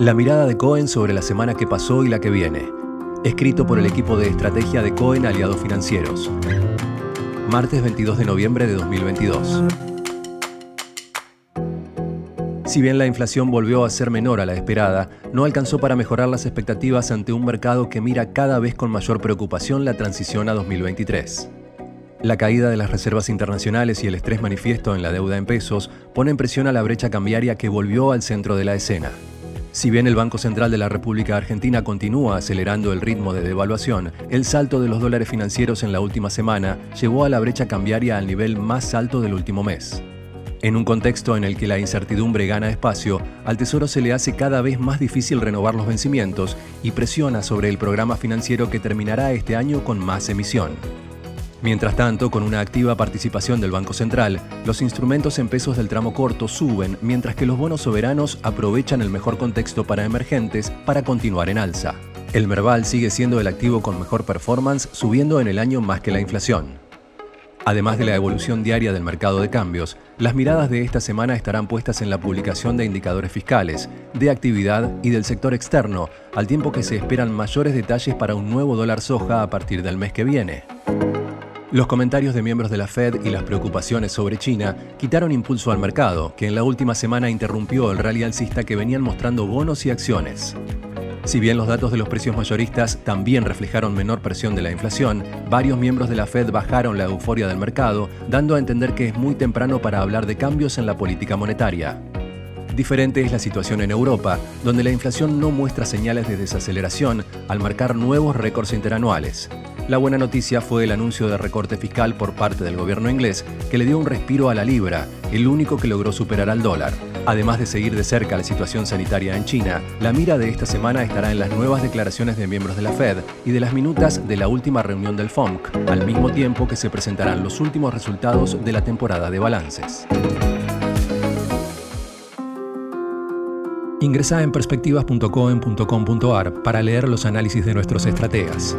La mirada de Cohen sobre la semana que pasó y la que viene. Escrito por el equipo de estrategia de Cohen Aliados Financieros. Martes 22 de noviembre de 2022. Si bien la inflación volvió a ser menor a la esperada, no alcanzó para mejorar las expectativas ante un mercado que mira cada vez con mayor preocupación la transición a 2023. La caída de las reservas internacionales y el estrés manifiesto en la deuda en pesos ponen presión a la brecha cambiaria que volvió al centro de la escena. Si bien el Banco Central de la República Argentina continúa acelerando el ritmo de devaluación, el salto de los dólares financieros en la última semana llevó a la brecha cambiaria al nivel más alto del último mes. En un contexto en el que la incertidumbre gana espacio, al Tesoro se le hace cada vez más difícil renovar los vencimientos y presiona sobre el programa financiero que terminará este año con más emisión. Mientras tanto, con una activa participación del Banco Central, los instrumentos en pesos del tramo corto suben, mientras que los bonos soberanos aprovechan el mejor contexto para emergentes para continuar en alza. El Merval sigue siendo el activo con mejor performance, subiendo en el año más que la inflación. Además de la evolución diaria del mercado de cambios, las miradas de esta semana estarán puestas en la publicación de indicadores fiscales, de actividad y del sector externo, al tiempo que se esperan mayores detalles para un nuevo dólar soja a partir del mes que viene. Los comentarios de miembros de la Fed y las preocupaciones sobre China quitaron impulso al mercado, que en la última semana interrumpió el rally alcista que venían mostrando bonos y acciones. Si bien los datos de los precios mayoristas también reflejaron menor presión de la inflación, varios miembros de la Fed bajaron la euforia del mercado, dando a entender que es muy temprano para hablar de cambios en la política monetaria. Diferente es la situación en Europa, donde la inflación no muestra señales de desaceleración al marcar nuevos récords interanuales. La buena noticia fue el anuncio de recorte fiscal por parte del gobierno inglés, que le dio un respiro a la libra, el único que logró superar al dólar. Además de seguir de cerca la situación sanitaria en China, la mira de esta semana estará en las nuevas declaraciones de miembros de la Fed y de las minutas de la última reunión del FOMC, al mismo tiempo que se presentarán los últimos resultados de la temporada de balances. Ingresa en perspectivas.coen.com.ar para leer los análisis de nuestros estrategas.